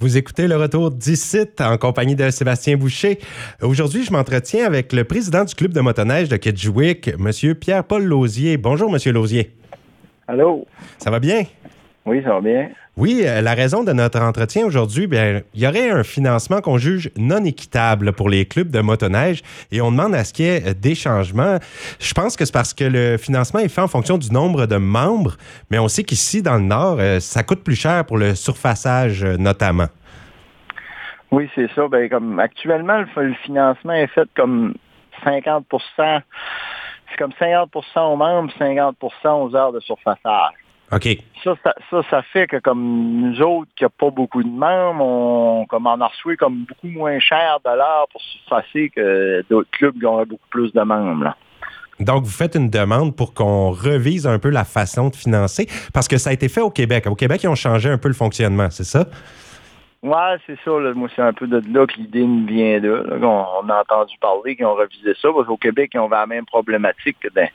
Vous écoutez le retour d'ici en compagnie de Sébastien Boucher. Aujourd'hui, je m'entretiens avec le président du club de motoneige de Kedgewick, M. Pierre-Paul Lausier. Bonjour, M. Lausier. Allô? Ça va bien? Oui, ça va bien. Oui, euh, la raison de notre entretien aujourd'hui, bien, il y aurait un financement qu'on juge non équitable pour les clubs de motoneige et on demande à ce qu'il y ait des changements. Je pense que c'est parce que le financement est fait en fonction du nombre de membres, mais on sait qu'ici, dans le Nord, euh, ça coûte plus cher pour le surfaçage euh, notamment. Oui, c'est ça. Ben, comme actuellement, le, financement est fait comme 50% c'est comme 50% aux membres, 50% aux heures de surfaçage. OK. Ça, ça, ça, fait que comme nous autres, qui n'avons pas beaucoup de membres, on, comme en a reçu comme beaucoup moins cher de l'heure pour surfacer que d'autres clubs qui auraient beaucoup plus de membres. Donc, vous faites une demande pour qu'on revise un peu la façon de financer, parce que ça a été fait au Québec. Au Québec, ils ont changé un peu le fonctionnement, c'est ça? Oui, c'est ça. Moi, c'est un peu de là que l'idée nous vient de. On, a entendu parler qu'ils ont revisé ça, parce qu'au Québec, ils ont la même problématique que dans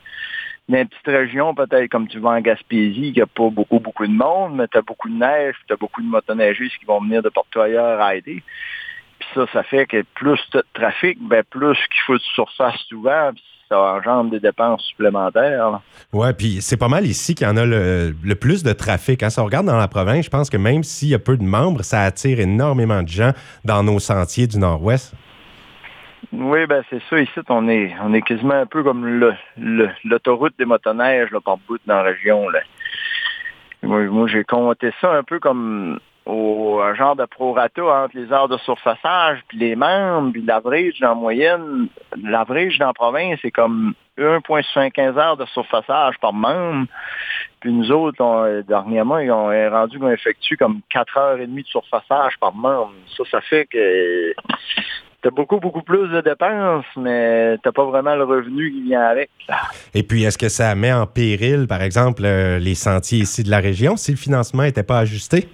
une petite région, peut-être comme tu vas en Gaspésie, qui n'a pas beaucoup, beaucoup de monde, mais tu as beaucoup de neige, tu as beaucoup de motoneigistes qui vont venir de ailleurs à aider. Puis ça, ça fait que plus tu de trafic, ben plus qu'il faut de surface souvent, puis ça engendre des dépenses supplémentaires. Oui, puis c'est pas mal ici qu'il y en a le, plus de trafic. Quand hein. on regarde dans la province, je pense que même s'il y a peu de membres, ça attire énormément de gens dans nos sentiers du Nord-Ouest. Oui, ben c'est ça. Ici, on est, on est quasiment un peu comme l'autoroute des motoneiges par bout dans la région. Là. Moi, j'ai compté ça un peu comme au genre de prorata entre les heures de surfaçage puis les membres, puis l'average en moyenne. L'average dans la province, c'est comme 1,75 heures de surfaçage par membre. Puis nous autres, dernièrement, ils ont rendu qu'on effectue comme 4 heures et demie de surfaçage par membre. Ça, ça fait que tu beaucoup, beaucoup plus de dépenses, mais tu pas vraiment le revenu qui vient avec. Et puis, est-ce que ça met en péril, par exemple, euh, les sentiers ici de la région si le financement n'était pas ajusté?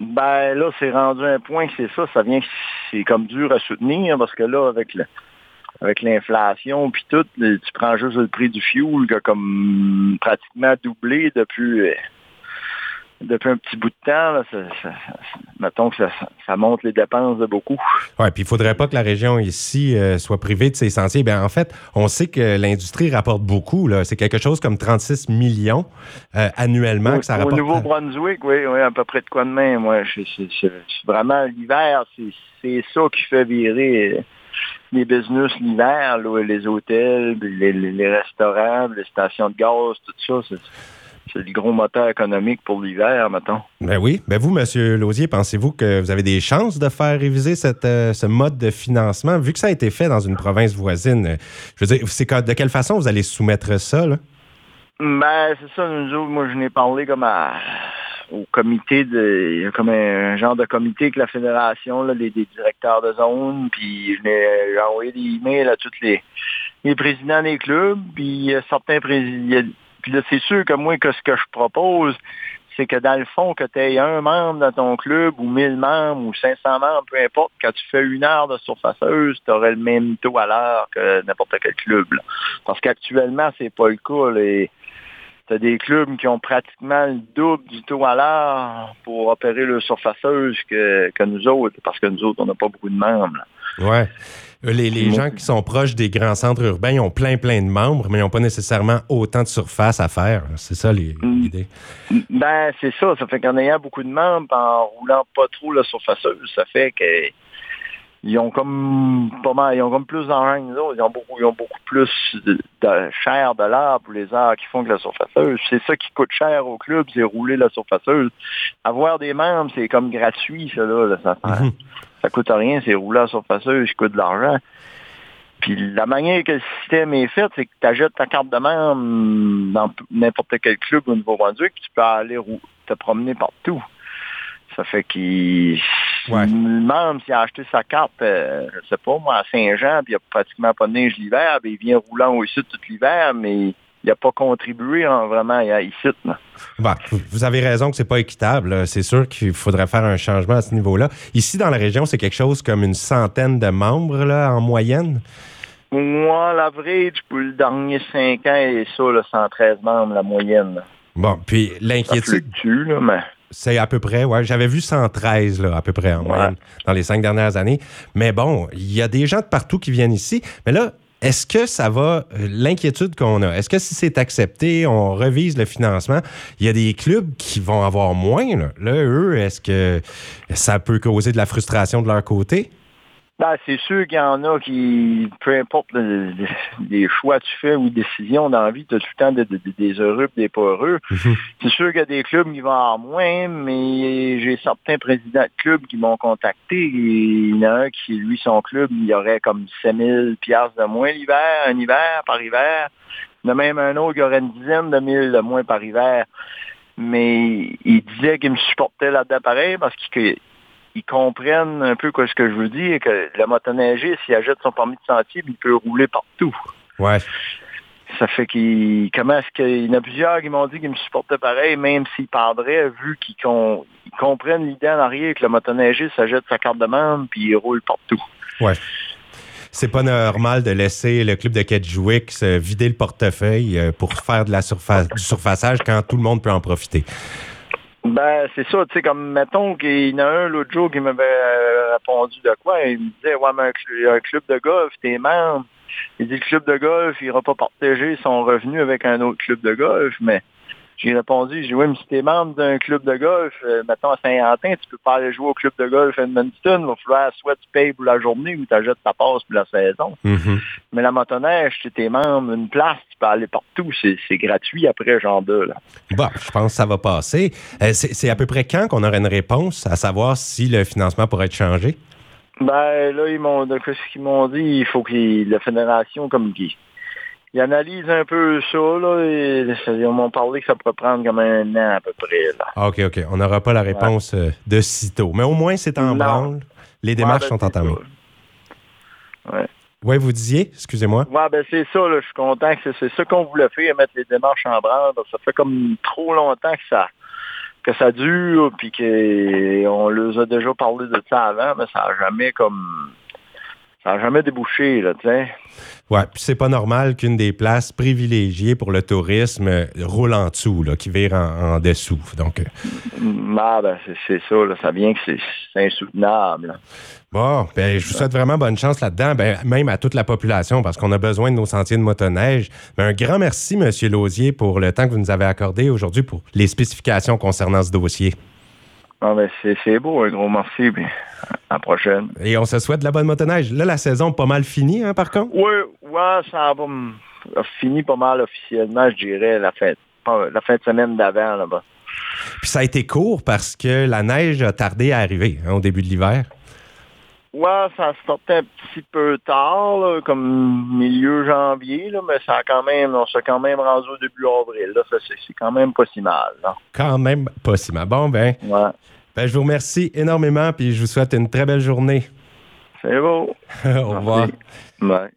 Ben là, c'est rendu un point, c'est ça, ça vient, c'est comme dur à soutenir parce que là, avec le, avec l'inflation puis tout, tu prends juste le prix du fuel qui a comme pratiquement doublé depuis depuis un petit bout de temps, mettons que ça, monte les dépenses de beaucoup. Oui, puis il ne faudrait pas que la région ici euh, soit privée de ses sentiers. Bien, en fait, on sait que l'industrie rapporte beaucoup. C'est quelque chose comme 36 millions euh, annuellement que ça rapporte. Au Nouveau-Brunswick, oui, oui, à peu près de quoi de même. Moi, vraiment, l'hiver, c'est ça qui fait virer les business l'hiver, les hôtels, les, les, restaurants, les stations de gaz, tout ça c'est le gros moteur économique pour l'hiver, mettons. Ben oui. Ben vous, M. Lausier, pensez-vous que vous avez des chances de faire réviser cette, euh, ce mode de financement, vu que ça a été fait dans une province voisine? Je veux dire, c'est de quelle façon vous allez soumettre ça, là? Ben, c'est ça, nous autres, moi, je n'ai parlé comme au comité de. Il y a comme un, genre de comité avec la fédération, là, les, directeurs de zone, puis j'ai envoyé des emails à tous les, les présidents des clubs, puis certains présidents puis là, c'est sûr que moi, que ce que je propose, c'est que dans le fond, que tu aies un membre dans ton club ou 1000 membres ou 500 membres, peu importe, quand tu fais une heure de surfaceuse, tu aurais le même taux à l'heure que n'importe quel club. Parce qu'actuellement, c'est pas le cas. Tu as des clubs qui ont pratiquement le double du taux à l'heure pour opérer le surfaceuse que, que nous autres, parce que nous autres, on n'a pas beaucoup de membres. Ouais. Les, gens qui sont proches des grands centres urbains, ils ont plein, plein de membres, mais ils n'ont pas nécessairement autant de surface à faire. C'est ça mm. l'idée. Ben, c'est ça. Ça fait qu'en ayant beaucoup de membres, en roulant pas trop la surfaceuse, ça fait que ils ont comme pas mal, ils ont comme plus d'argent que nous autres. Ils ont beaucoup, ils ont beaucoup plus de, cher de l'art pour les arts qui font que la surfaceuse. C'est ça qui coûte cher au club, c'est rouler la surfaceuse. Avoir des membres, c'est comme gratuit, ça, là, ça, ça coûte rien, c'est rouler la surfaceuse, ça coûte de l'argent. Puis la manière que le système est fait, c'est que tu achètes ta carte de membre dans n'importe quel club au Nouveau-Brunswick, tu peux aller te promener partout. Ça fait qu'il même s'il a acheté sa carte, euh, je sais pas, moi, à Saint-Jean, puis il n'y a pratiquement pas de neige l'hiver, puis il vient roulant au sud tout l'hiver, mais il n'a pas contribué en vraiment à ici. Bah, vous avez raison que c'est pas équitable. C'est sûr qu'il faudrait faire un changement à ce niveau-là. Ici, dans la région, c'est quelque chose comme une centaine de membres là, en moyenne? Moi, l'average pour le dernier cinq ans est ça, 113 membres, la moyenne. Bon, puis l'inquiétude. là, mais... C'est à peu près, ouais. J'avais vu 113, là, à peu près, en moyenne, dans les cinq dernières années. Mais bon, il y a des gens de partout qui viennent ici. Mais là, est-ce que ça va, euh, l'inquiétude qu'on a, est-ce que si c'est accepté, on revise le financement, il y a des clubs qui vont avoir moins? Là, là eux, est-ce que ça peut causer de la frustration de leur côté? Ben, c'est sûr qu'il y en a qui, peu importe les choix que tu fais ou décisions dans la vie, tu as tout le temps des heureux et des pas heureux. Mhm. C'est sûr qu'il y a des clubs qui vont avoir moins, mais j'ai certains présidents de clubs qui m'ont contacté. il y en a un qui, lui, son club, il y aurait comme 5000 piastres de moins l'hiver, un hiver par hiver. Il y en a même un autre qui aurait une dizaine de mille de moins par hiver. Mais il disait qu'il me supportait là-dedans pareil parce qu'il ils comprennent un peu ce que je veux dire, que le motoneigiste, s'il ajoute son permis de sentier, il peut rouler partout. Ouais. Ça fait qu'il. Comment est-ce qu'il y en a plusieurs qui m'ont dit qu'ils me supportaient pareil, même s'ils perdraient, vu qu'ils comprennent l'idée en arrière que le motoneigiste s'ajoute sa carte de membre puis il roule partout. Ouais. C'est pas normal de laisser le club de Kedjouix vider le portefeuille euh, pour faire de la surface, du surfaçage quand tout le monde peut en profiter. Ben, c'est ça, tu sais, comme, mettons qu'il y en a un l'autre jour qui m'avait euh, répondu de quoi, il me disait, ouais, mais un, club de golf, t'es membre. Il dit, le club de golf, il n'ira pas partager son revenu avec un autre club de golf, mais j'ai répondu, j'ai dit, oui, mais si tu es membre d'un club de golf, euh, mettons à Saint-Antin, tu peux pas aller jouer au club de golf Edmonton. Il va falloir soit tu payes pour la journée ou tu achètes ta passe pour la saison. Mm-hmm. Mais la motoneige, tu es membre d'une place, tu peux aller partout. C'est gratuit après, genre de là. Bon, je pense que ça va passer. Euh, c'est à peu près quand qu'on aura une réponse à savoir si le financement pourrait être changé? Ben là, ils m'ont ce qu'ils m'ont dit, il faut que la fédération comme qui il analyse un peu ça, là, et on m'a parlé que ça pourrait prendre comme un an à peu près. Là. Ah, OK, OK. On n'aura pas la réponse euh, de sitôt. Mais au moins, c'est en branle. Les démarches ben, sont entamées. Oui. Oui, vous disiez, excusez-moi. Oui, ben c'est ça, là, je suis content que c'est ça qu'on voulait faire, mettre les démarches en branle. Ça fait comme trop longtemps que ça que ça dure, puis qu'on leur a déjà parlé de ça avant, mais ça n'a jamais comme ça n'a jamais débouché, là, tu sais. Ouais, puis c'est pas normal qu'une des places privilégiées pour le tourisme euh, roule en dessous, là, qui vire en, dessous. Donc, euh, mm, ah, ben, c'est ça, là, ça vient que c'est insoutenable. Bon, ben, je vous souhaite vraiment bonne chance là-dedans, ben, même à toute la population, parce qu'on a besoin de nos sentiers de motoneige. Ben, un grand merci, M. Lausier, pour le temps que vous nous avez accordé aujourd'hui pour les spécifications concernant ce dossier. Ah ben c'est beau, un gros merci. Puis à la prochaine. Et on se souhaite de la bonne motoneige. Là, la saison pas mal finie, hein, par contre? Oui, ouais, ça a fini pas mal officiellement, je dirais, la fin, la fin de semaine d'avant là-bas. Puis ça a été court parce que la neige a tardé à arriver hein, au début de l'hiver. Ouais, ça sortait un petit peu tard, comme milieu janvier, là, mais ça a quand même, on s'est quand même rendu au début avril. Là, c'est quand même pas si mal. Quand même pas si mal. Bon, ben, ouais. ben, je vous remercie énormément, puis je vous souhaite une très belle journée. C'est beau. au revoir. Bye.